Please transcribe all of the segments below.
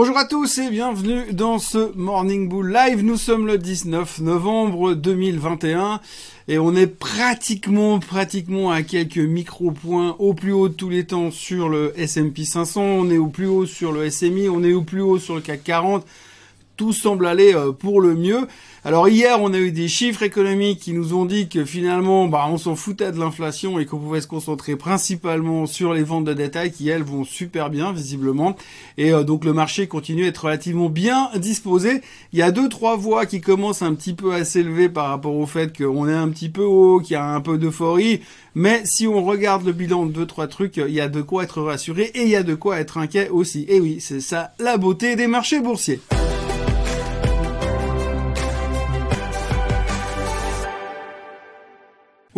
Bonjour à tous et bienvenue dans ce Morning Bull Live. Nous sommes le 19 novembre 2021 et on est pratiquement, pratiquement à quelques micro-points au plus haut de tous les temps sur le S&P 500. On est au plus haut sur le SMI, on est au plus haut sur le CAC 40 tout semble aller euh, pour le mieux. Alors hier, on a eu des chiffres économiques qui nous ont dit que finalement, bah, on s'en foutait de l'inflation et qu'on pouvait se concentrer principalement sur les ventes de détail qui elles vont super bien visiblement. Et euh, donc le marché continue à être relativement bien disposé. Il y a deux trois voix qui commencent un petit peu à s'élever par rapport au fait qu'on est un petit peu haut, qu'il y a un peu d'euphorie. Mais si on regarde le bilan de deux trois trucs, il y a de quoi être rassuré et il y a de quoi être inquiet aussi. Et oui, c'est ça la beauté des marchés boursiers.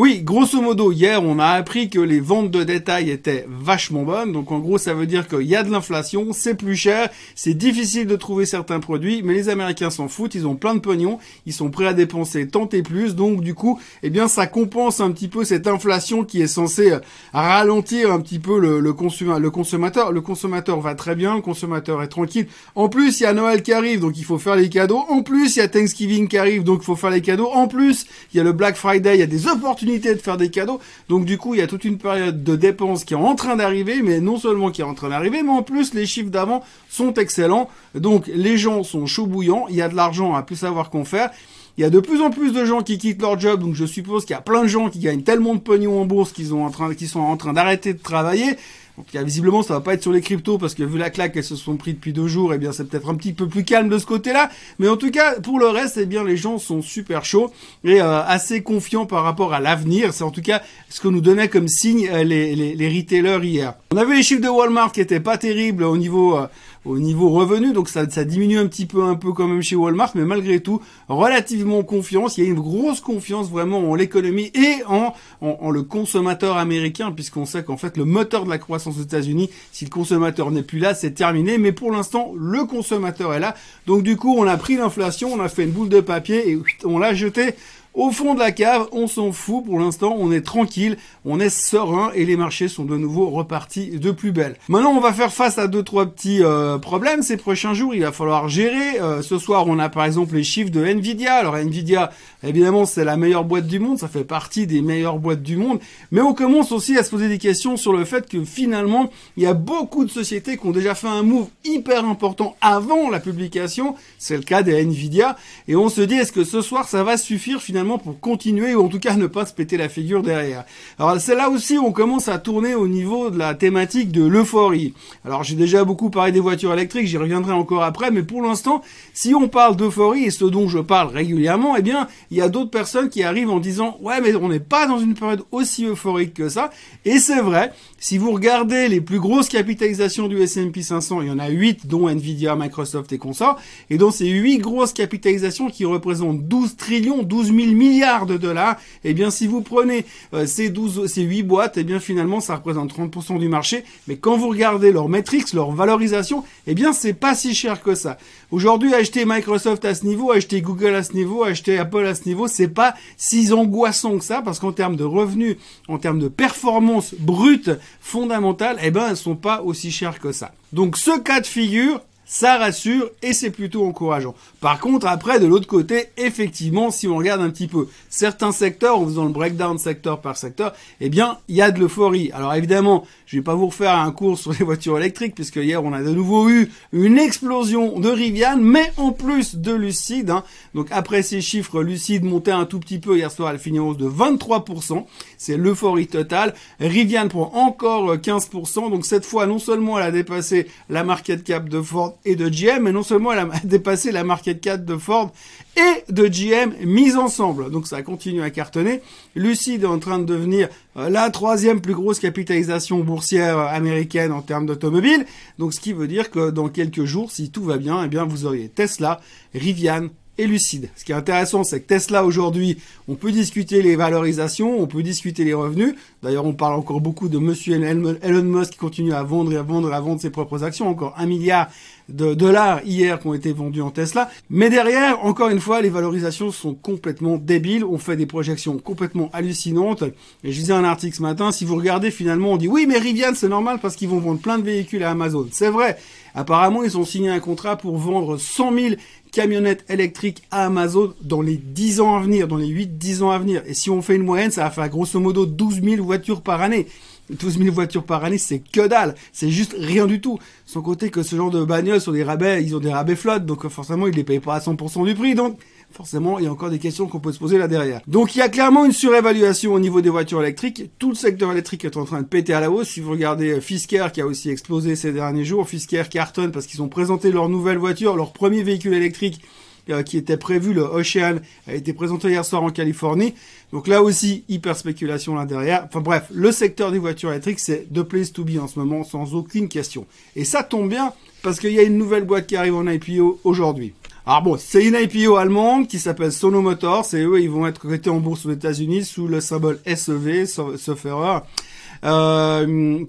Oui, grosso modo, hier, on a appris que les ventes de détail étaient vachement bonnes. Donc, en gros, ça veut dire qu'il y a de l'inflation, c'est plus cher, c'est difficile de trouver certains produits, mais les Américains s'en foutent, ils ont plein de pognon, ils sont prêts à dépenser tant et plus. Donc, du coup, eh bien, ça compense un petit peu cette inflation qui est censée euh, ralentir un petit peu le, le, le consommateur. Le consommateur va très bien, le consommateur est tranquille. En plus, il y a Noël qui arrive, donc il faut faire les cadeaux. En plus, il y a Thanksgiving qui arrive, donc il faut faire les cadeaux. En plus, il y a le Black Friday, il y a des opportunités de faire des cadeaux. Donc du coup, il y a toute une période de dépenses qui est en train d'arriver, mais non seulement qui est en train d'arriver, mais en plus les chiffres d'avant sont excellents. Donc les gens sont chauds bouillants, il y a de l'argent à plus savoir qu'on faire. Il y a de plus en plus de gens qui quittent leur job, donc je suppose qu'il y a plein de gens qui gagnent tellement de pognon en bourse qu'ils en sont en train d'arrêter de travailler. Donc visiblement ça va pas être sur les cryptos parce que vu la claque qu'elles se sont pris depuis deux jours, eh bien c'est peut-être un petit peu plus calme de ce côté-là. Mais en tout cas pour le reste, eh bien les gens sont super chauds et euh, assez confiants par rapport à l'avenir. C'est en tout cas ce que nous donnait comme signe euh, les, retailers hier. On avait les chiffres de Walmart qui étaient pas terribles au niveau euh, au niveau revenu, donc ça, ça diminue un petit peu, un peu quand même chez Walmart, mais malgré tout, relativement confiance. Il y a une grosse confiance vraiment en l'économie et en, en, le consommateur américain, puisqu'on sait qu'en fait le moteur de la croissance aux États-Unis, si le consommateur n'est plus là, c'est terminé. Mais pour l'instant, le consommateur est là. Donc du coup, on a pris l'inflation, on a fait une boule de papier et on l'a jeté au fond de la cave, on s'en fout pour l'instant, on est tranquille, on est serein et les marchés sont de nouveau repartis de plus belle. Maintenant, on va faire face à deux trois petits euh, problèmes ces prochains jours. Il va falloir gérer. Euh, ce soir, on a par exemple les chiffres de Nvidia. Alors Nvidia, évidemment, c'est la meilleure boîte du monde, ça fait partie des meilleures boîtes du monde. Mais on commence aussi à se poser des questions sur le fait que finalement, il y a beaucoup de sociétés qui ont déjà fait un move hyper important avant la publication. C'est le cas des Nvidia. Et on se dit, est-ce que ce soir, ça va suffire finalement pour continuer ou en tout cas ne pas se péter la figure derrière. Alors c'est là aussi où on commence à tourner au niveau de la thématique de l'euphorie. Alors j'ai déjà beaucoup parlé des voitures électriques, j'y reviendrai encore après, mais pour l'instant, si on parle d'euphorie et ce dont je parle régulièrement, eh bien il y a d'autres personnes qui arrivent en disant ouais mais on n'est pas dans une période aussi euphorique que ça. Et c'est vrai, si vous regardez les plus grosses capitalisations du S&P 500, il y en a 8 dont Nvidia, Microsoft et consorts, et dans ces 8 grosses capitalisations qui représentent 12 trillions, 12 000 milliards de dollars, et eh bien si vous prenez euh, ces 12, ces 8 boîtes, et eh bien finalement ça représente 30% du marché, mais quand vous regardez leurs métriques, leur valorisation, et eh bien c'est pas si cher que ça. Aujourd'hui, acheter Microsoft à ce niveau, acheter Google à ce niveau, acheter Apple à ce niveau, c'est pas si angoissant que ça, parce qu'en termes de revenus, en termes de performance brute fondamentale, eh ben elles sont pas aussi chères que ça. Donc ce cas de figure, ça rassure et c'est plutôt encourageant. Par contre, après, de l'autre côté, effectivement, si on regarde un petit peu certains secteurs, en faisant le breakdown secteur par secteur, eh bien, il y a de l'euphorie. Alors évidemment, je vais pas vous refaire un cours sur les voitures électriques, puisque hier, on a de nouveau eu une explosion de Rivian, mais en plus de Lucide. Hein. Donc après ces chiffres, Lucide montait un tout petit peu hier soir, elle finit en hausse de 23%. C'est l'euphorie totale. Rivian prend encore 15%. Donc cette fois, non seulement elle a dépassé la market cap de Ford, et de GM, et non seulement elle a dépassé la market cap de Ford et de GM mise ensemble. Donc ça continue à cartonner. Lucid est en train de devenir euh, la troisième plus grosse capitalisation boursière américaine en termes d'automobile. Donc ce qui veut dire que dans quelques jours, si tout va bien, eh bien vous auriez Tesla, Rivian, Ce qui est intéressant, c'est que Tesla aujourd'hui, on peut discuter les valorisations, on peut discuter les revenus. D'ailleurs, on parle encore beaucoup de Monsieur Elon Musk qui continue à vendre et à vendre et à vendre ses propres actions, encore un milliard de dollars hier qui ont été vendus en Tesla. Mais derrière, encore une fois, les valorisations sont complètement débiles. On fait des projections complètement hallucinantes. Et je disais un article ce matin, si vous regardez finalement, on dit oui, mais Rivian, c'est normal parce qu'ils vont vendre plein de véhicules à Amazon. C'est vrai. Apparemment, ils ont signé un contrat pour vendre 100 000 camionnettes électriques à Amazon dans les 10 ans à venir, dans les 8-10 ans à venir. Et si on fait une moyenne, ça va faire grosso modo 12 000 voitures par année. 12 000 voitures par année, c'est que dalle. C'est juste rien du tout. Sans côté que ce genre de bagnoles sur des rabais, ils ont des rabais flottes, donc forcément, ils les payent pas à 100% du prix. Donc, forcément, il y a encore des questions qu'on peut se poser là derrière. Donc, il y a clairement une surévaluation au niveau des voitures électriques. Tout le secteur électrique est en train de péter à la hausse. Si vous regardez euh, Fisker, qui a aussi explosé ces derniers jours, Fisker cartonne parce qu'ils ont présenté leur nouvelle voiture, leur premier véhicule électrique euh, qui était prévu, le Ocean, a été présenté hier soir en Californie. Donc là aussi, hyper spéculation là derrière. Enfin bref, le secteur des voitures électriques, c'est de place to be en ce moment, sans aucune question. Et ça tombe bien, parce qu'il y a une nouvelle boîte qui arrive en IPO aujourd'hui. Alors bon, c'est une IPO allemande qui s'appelle Sono Motors, eux, ils vont être cotés en bourse aux États-Unis sous le symbole SEV, sauf erreur.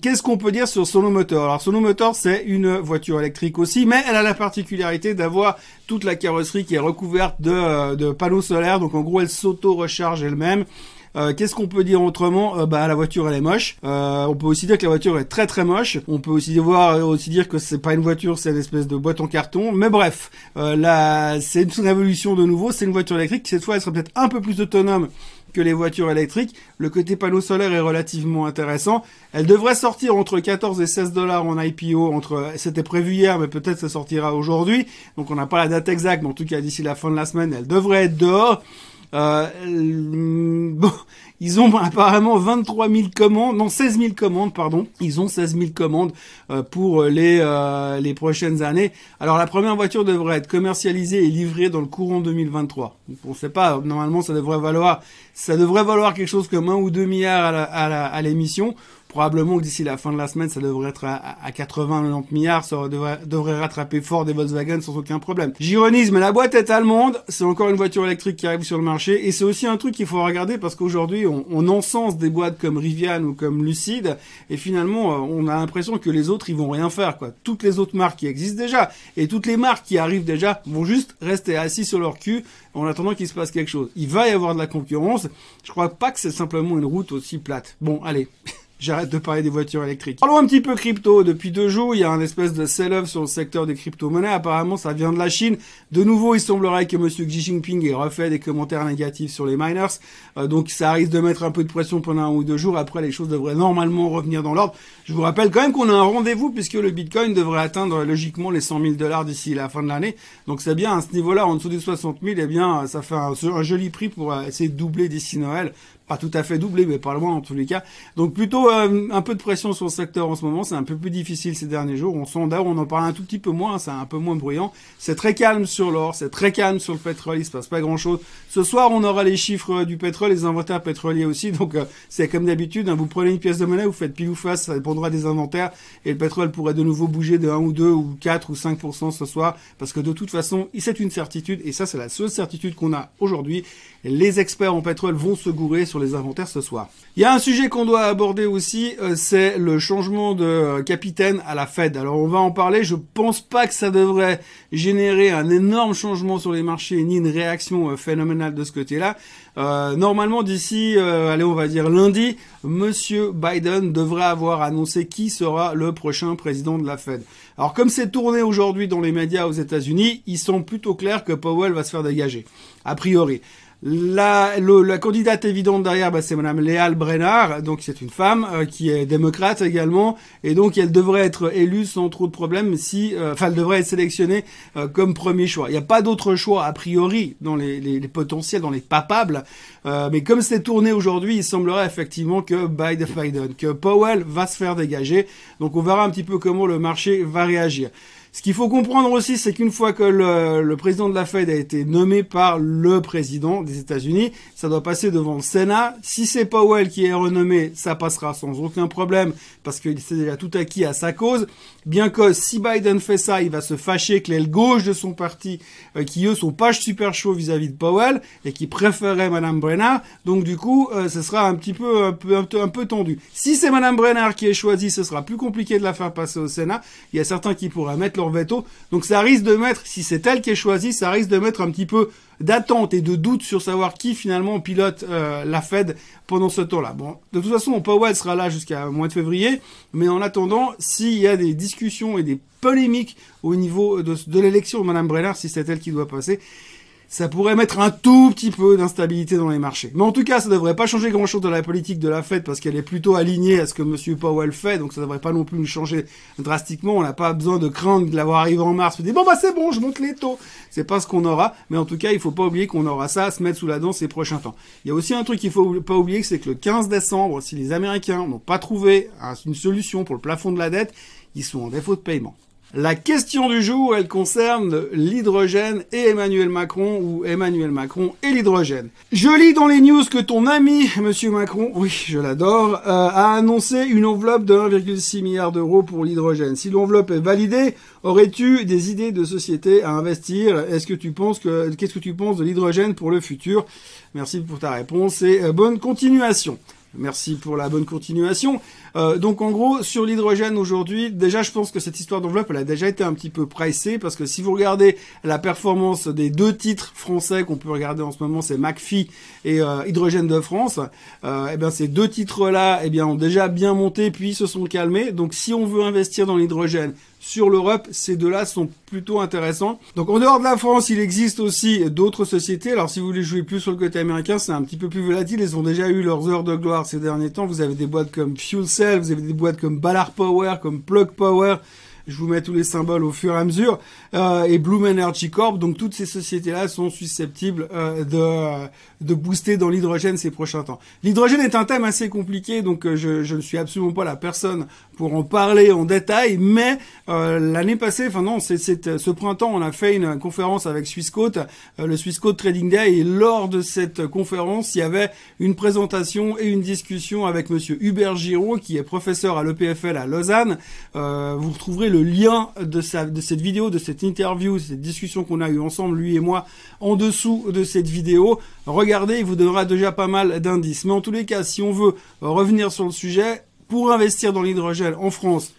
Qu'est-ce qu'on peut dire sur Sono Motor Alors Sono Motor, c'est une voiture électrique aussi, mais elle a la particularité d'avoir toute la carrosserie qui est recouverte de, euh, de panneaux solaires. Donc en gros, elle s'auto-recharge elle-même. Euh, Qu'est-ce qu'on peut dire autrement? Euh, Bah la voiture elle est moche. Euh, on peut aussi dire que la voiture est très très moche. On peut aussi voir aussi dire que c'est pas une voiture, c'est une espèce de boîte en carton. Mais bref, là c'est une révolution de nouveau. C'est une voiture électrique. Cette fois, elle sera peut-être un peu plus autonome que les voitures électriques. Le côté panneau solaire est relativement intéressant. Elle devrait sortir entre 14 et 16 dollars en IPO. Entre, c'était prévu hier, mais peut-être ça sortira aujourd'hui. Donc on n'a pas la date exacte, mais en tout cas d'ici la fin de la semaine, elle devrait être dehors. Euh, bon, ils ont apparemment 23 000 commandes, non 16 000 commandes, pardon. Ils ont 16 000 commandes euh, pour les euh, les prochaines années. Alors la première voiture devrait être commercialisée et livrée dans le courant 2023. on sait pas. Normalement, ça devrait valoir ça devrait valoir quelque chose comme un ou deux milliards à l'émission probablement que d'ici la fin de la semaine, ça devrait être à, 80-90 milliards, ça devrait, devrait, rattraper fort des Volkswagen sans aucun problème. J'ironise, mais la boîte est allemande, c'est encore une voiture électrique qui arrive sur le marché, et c'est aussi un truc qu'il faut regarder parce qu'aujourd'hui, on, on, encense des boîtes comme Rivian ou comme Lucid, et finalement, euh, on a l'impression que les autres, ils vont rien faire, quoi. Toutes les autres marques qui existent déjà, et toutes les marques qui arrivent déjà, vont juste rester assis sur leur cul en attendant qu'il se passe quelque chose. Il va y avoir de la concurrence. Je crois pas que c'est simplement une route aussi plate. Bon, allez. J'arrête de parler des voitures électriques. Parlons un petit peu crypto. Depuis deux jours, il y a un espèce de sell-off sur le secteur des crypto-monnaies. Apparemment, ça vient de la Chine. De nouveau, il semblerait que Monsieur Xi Jinping ait refait des commentaires négatifs sur les miners. Euh, donc, ça risque de mettre un peu de pression pendant un ou deux jours. Après, les choses devraient normalement revenir dans l'ordre. Je vous rappelle quand même qu'on a un rendez-vous puisque le Bitcoin devrait atteindre logiquement les 100 000 dollars d'ici la fin de l'année. Donc, c'est bien à ce niveau-là, en dessous des 60 000, eh bien, ça fait un, un joli prix pour essayer de doubler d'ici Noël pas tout à fait doublé, mais pas loin en tous les cas. Donc plutôt euh, un peu de pression sur le secteur en ce moment. C'est un peu plus difficile ces derniers jours. On sent on en parle un tout petit peu moins. C'est un peu moins bruyant. C'est très calme sur l'or, c'est très calme sur le pétrole. Il se passe pas grand chose. Ce soir, on aura les chiffres du pétrole, les inventaires pétroliers aussi. Donc euh, c'est comme d'habitude. Hein, vous prenez une pièce de monnaie, vous faites pile ou face, ça dépendra des inventaires. Et le pétrole pourrait de nouveau bouger de 1 ou 2 ou 4 ou 5% ce soir. Parce que de toute façon, c'est une certitude. Et ça, c'est la seule certitude qu'on a aujourd'hui. Les experts en pétrole vont se gourer sur inventaires ce soir. Il y a un sujet qu'on doit aborder aussi, euh, c'est le changement de euh, capitaine à la Fed. Alors on va en parler, je pense pas que ça devrait générer un énorme changement sur les marchés ni une réaction euh, phénoménale de ce côté-là. normalement d'ici, allez on va dire lundi, Monsieur Biden devrait avoir annoncé qui sera le prochain président de la Fed. Alors comme c'est tourné aujourd'hui dans les médias aux États-Unis, ils sont plutôt clairs que Powell va se faire dégager, a priori. La, la candidate évidente derrière, bah, c'est Madame Léal Brennard, donc c'est une femme euh, qui est démocrate également, et donc elle devrait être élue sans trop de problèmes si, euh, enfin, elle devrait être sélectionnée euh, comme premier choix. Il n'y a pas d'autre choix a priori dans les, les, les, potentiels, dans les papables, mais comme c'est tourné aujourd'hui, il semblerait effectivement que Biden, que Powell va se faire dégager. Donc on verra un petit peu comment le marché va réagir. Ce qu'il faut comprendre aussi, c'est qu'une fois que le, président de la Fed a été nommé par le président des États-Unis, ça doit passer devant le Sénat. Si c'est Powell qui est renommé, ça passera sans aucun problème parce qu'il s'est déjà tout acquis à sa cause. Bien que si Biden fait ça, il va se fâcher que l'aile gauche de son parti, euh, qui eux sont pas super chauds vis-à-vis de Powell et qui préféraient Madame Brennard. Donc du coup, euh, ce sera un petit peu un peu, un peu tendu. Si c'est Madame Brennard qui est choisie, ce sera plus compliqué de la faire passer au Sénat. Il y a certains qui pourraient mettre veto. Donc ça risque de mettre, si c'est elle qui est choisie, ça risque de mettre un petit peu d'attente et de doute sur savoir qui finalement pilote euh, la Fed pendant ce temps-là. Bon, de toute façon, Powell sera là jusqu'à mois de février, mais en attendant, s'il y a des discussions et des polémiques au niveau de, de l'élection de Madame Brenner, si c'est elle qui doit passer, ça pourrait mettre un tout petit peu d'instabilité dans les marchés. Mais en tout cas, ça devrait pas changer grand-chose dans la politique de la Fed parce qu'elle est plutôt alignée à ce que Monsieur Powell fait, donc ça devrait pas non plus nous changer drastiquement. On n'a pas besoin de craindre de l'avoir arrivé en mars. On dit bon bah c'est bon, je monte les taux. C'est pas ce qu'on aura, mais en tout cas, il faut pas oublier qu'on aura ça à se mettre sous la dent ces prochains temps. Il y a aussi un truc qu'il faut pas oublier, c'est que le 15 décembre, si les Américains n'ont pas trouvé une solution pour le plafond de la dette, ils sont en défaut de paiement. La question du jour, elle concerne l'hydrogène et Emmanuel Macron ou Emmanuel Macron et l'hydrogène. Je lis dans les news que ton ami, Monsieur Macron, oui, je l'adore, euh, a annoncé une enveloppe de 1,6 milliard d'euros pour l'hydrogène. Si l'enveloppe est validée, aurais-tu des idées de société à investir? Est-ce que tu penses que qu'est-ce que tu penses de l'hydrogène pour le futur? Merci pour ta réponse et euh, bonne continuation. Merci pour la bonne continuation. Euh, donc en gros, sur l'hydrogène aujourd'hui, déjà je pense que cette histoire d'enveloppe, elle a déjà été un petit peu pricée, parce que si vous regardez la performance des deux titres français qu'on peut regarder en ce moment, c'est McPhee et euh, Hydrogène de France, euh, eh bien ces deux titres-là eh bien, ont déjà bien monté, puis se sont calmés. Donc si on veut investir dans l'hydrogène, sur l'Europe, ces deux-là sont plutôt intéressants. Donc en dehors de la France, il existe aussi d'autres sociétés. Alors si vous voulez jouer plus sur le côté américain, c'est un petit peu plus volatile. Ils ont déjà eu leurs heures de gloire ces derniers temps. Vous avez des boîtes comme FuelCell, vous avez des boîtes comme Ballard Power, comme Plug Power. Je vous mets tous les symboles au fur et à mesure. Euh, et Bloom Energy Corp. Donc toutes ces sociétés-là sont susceptibles euh, de, de booster dans l'hydrogène ces prochains temps. L'hydrogène est un thème assez compliqué, donc euh, je, je ne suis absolument pas la personne pour en parler en détail. Mais euh, l'année passée, enfin non, c'est ce printemps, on a fait une conférence avec Swissquote, le Swissquote Trading Day, et lors de cette conférence, il y avait une présentation et une discussion avec Monsieur Hubert Giraud, qui est professeur à l'EPFL à Lausanne. vous retrouverez le lien de, de cette vidéo, de cette interview, cette discussion qu'on a eue ensemble, lui et moi, en dessous de cette vidéo. Regardez, il vous donnera déjà pas mal d'indices. Mais en tous les cas, si on veut revenir sur le sujet, pour investir dans l'hydrogène en France,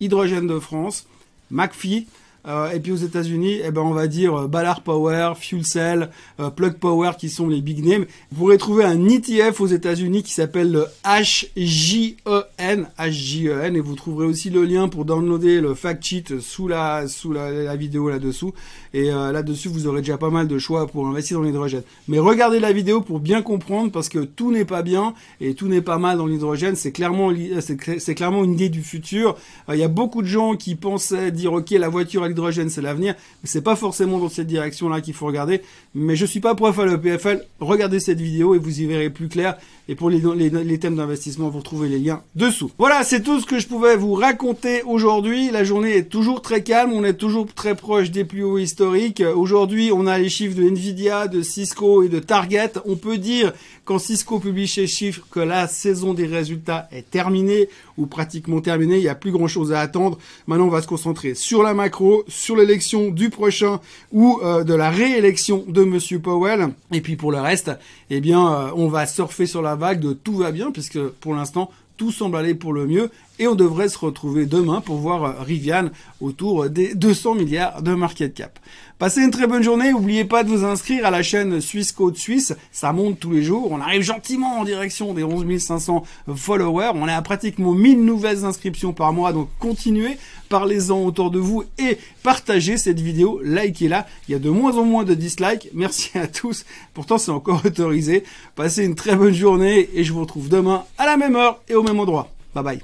Hydrogène de France, McPhee, euh, et puis aux États-Unis, eh ben on va dire euh, Ballard Power, Fuel Cell, euh, Plug Power qui sont les big names. Vous pourrez trouver un ETF aux États-Unis qui s'appelle le HJEN, HJEN, et vous trouverez aussi le lien pour downloader le fact sheet sous la sous la, vidéo là-dessous. Et là-dessus, vous aurez déjà pas mal de choix pour investir dans l'hydrogène. Mais regardez la vidéo pour bien comprendre parce que tout n'est pas bien et tout n'est pas mal dans l'hydrogène. C'est clairement c'est clairement une idée du futur. Il y a beaucoup de gens qui pensaient dire ok la voiture c'est l'avenir. Mais c'est pas forcément dans cette direction-là qu'il faut regarder. Mais je suis pas prof à l'EPFL. Regardez cette vidéo et vous y verrez plus clair. Et pour les, thèmes d'investissement, vous retrouvez les liens dessous. Voilà, c'est tout ce que je pouvais vous raconter aujourd'hui. La journée est toujours très calme. On est toujours très proche des plus hauts historiques. Aujourd'hui, on a les chiffres de Nvidia, de Cisco et de Target. On peut dire, quand Cisco publie ses chiffres, que la saison des résultats est terminée ou pratiquement terminée. Il n'y a plus grand chose à attendre. Maintenant, on va se concentrer sur la macro, sur l'élection du prochain ou euh, de la réélection de Monsieur Powell. Et puis pour le reste, eh bien, euh, on va surfer sur la vague de tout va bien, puisque pour l'instant, tout semble aller pour le mieux et on devrait se retrouver demain pour voir euh, Rivian autour des 200 milliards de market cap. Passez une très bonne journée, n'oubliez pas de vous inscrire à la chaîne Suisse Code Suisse, ça monte tous les jours, on arrive gentiment en direction des 11 500 followers, on est à pratiquement 1000 nouvelles inscriptions par mois, donc continuez, parlez-en autour de vous et partagez cette vidéo, likez-la, il y a de moins en moins de dislikes, merci à tous, pourtant c'est encore autorisé, passez une très bonne journée et je vous retrouve demain à la même heure et au même endroit. Bye bye.